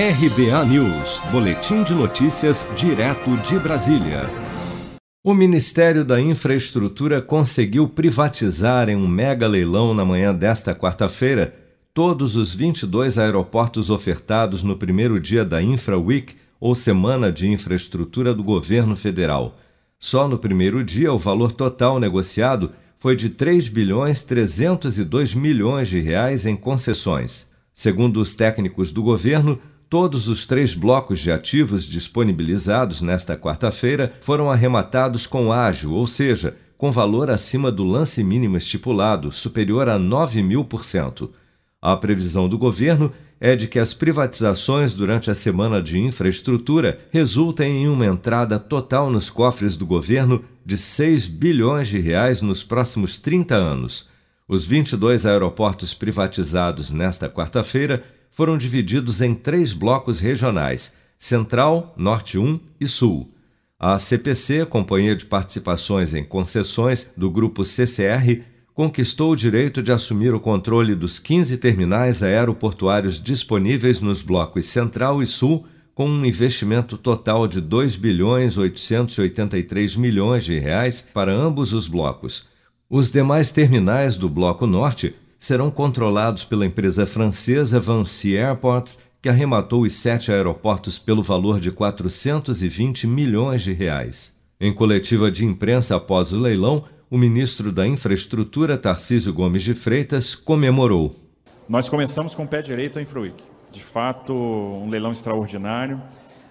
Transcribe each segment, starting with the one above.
RBA News, Boletim de Notícias, direto de Brasília. O Ministério da Infraestrutura conseguiu privatizar em um mega leilão na manhã desta quarta-feira todos os 22 aeroportos ofertados no primeiro dia da Infra Week, ou Semana de Infraestrutura do Governo Federal. Só no primeiro dia, o valor total negociado foi de 3 bilhões 302 milhões de reais em concessões. Segundo os técnicos do governo, Todos os três blocos de ativos disponibilizados nesta quarta-feira foram arrematados com ágio, ou seja, com valor acima do lance mínimo estipulado, superior a 9 mil por cento. A previsão do governo é de que as privatizações durante a semana de infraestrutura resultem em uma entrada total nos cofres do governo de 6 bilhões de reais nos próximos 30 anos. Os 22 aeroportos privatizados nesta quarta-feira foram divididos em três blocos regionais: Central, Norte 1 e Sul. A CPC, Companhia de Participações em Concessões do grupo CCR, conquistou o direito de assumir o controle dos 15 terminais aeroportuários disponíveis nos blocos Central e Sul, com um investimento total de 2 bilhões 883 milhões de reais para ambos os blocos. Os demais terminais do bloco Norte serão controlados pela empresa francesa Vinci Airports, que arrematou os sete aeroportos pelo valor de 420 milhões de reais. Em coletiva de imprensa após o leilão, o ministro da Infraestrutura, Tarcísio Gomes de Freitas, comemorou. Nós começamos com o pé direito a InfraWeek. De fato, um leilão extraordinário.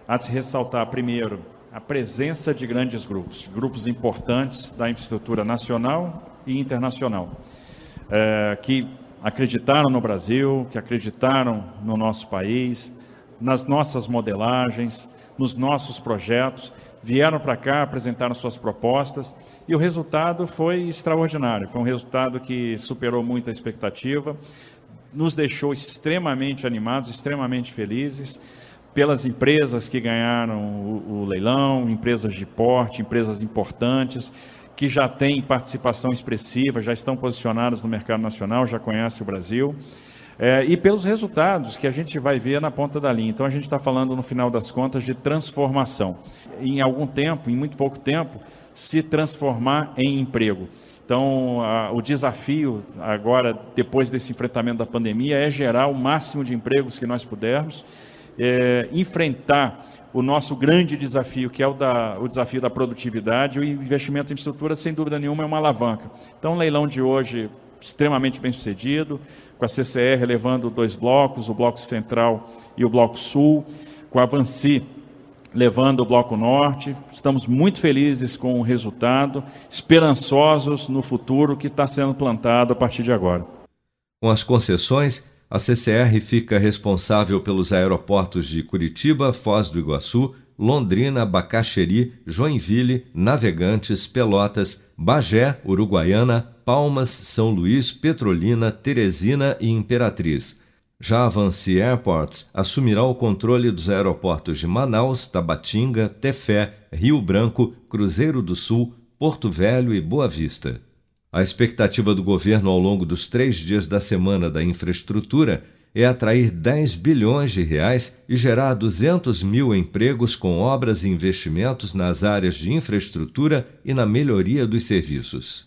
Há de se ressaltar, primeiro, a presença de grandes grupos, grupos importantes da infraestrutura nacional e internacional é, que acreditaram no Brasil, que acreditaram no nosso país, nas nossas modelagens, nos nossos projetos, vieram para cá, apresentaram suas propostas e o resultado foi extraordinário. Foi um resultado que superou muito a expectativa, nos deixou extremamente animados, extremamente felizes pelas empresas que ganharam o, o leilão, empresas de porte, empresas importantes, que já têm participação expressiva, já estão posicionadas no mercado nacional, já conhecem o Brasil. É, e pelos resultados que a gente vai ver na ponta da linha. Então a gente está falando, no final das contas, de transformação. Em algum tempo, em muito pouco tempo, se transformar em emprego. Então, a, o desafio agora, depois desse enfrentamento da pandemia, é gerar o máximo de empregos que nós pudermos, é, enfrentar o nosso grande desafio, que é o, da, o desafio da produtividade, o investimento em infraestrutura, sem dúvida nenhuma, é uma alavanca. Então, o leilão de hoje, extremamente bem sucedido, com a CCR levando dois blocos, o Bloco Central e o Bloco Sul, com a Avanci levando o Bloco Norte. Estamos muito felizes com o resultado, esperançosos no futuro que está sendo plantado a partir de agora. Com as concessões, a CCR fica responsável pelos aeroportos de Curitiba, Foz do Iguaçu, Londrina, Bacaxeri, Joinville, Navegantes, Pelotas, Bagé, Uruguaiana, Palmas, São Luís, Petrolina, Teresina e Imperatriz. Já a Airports assumirá o controle dos aeroportos de Manaus, Tabatinga, Tefé, Rio Branco, Cruzeiro do Sul, Porto Velho e Boa Vista. A expectativa do governo ao longo dos três dias da Semana da Infraestrutura é atrair 10 bilhões de reais e gerar 200 mil empregos com obras e investimentos nas áreas de infraestrutura e na melhoria dos serviços.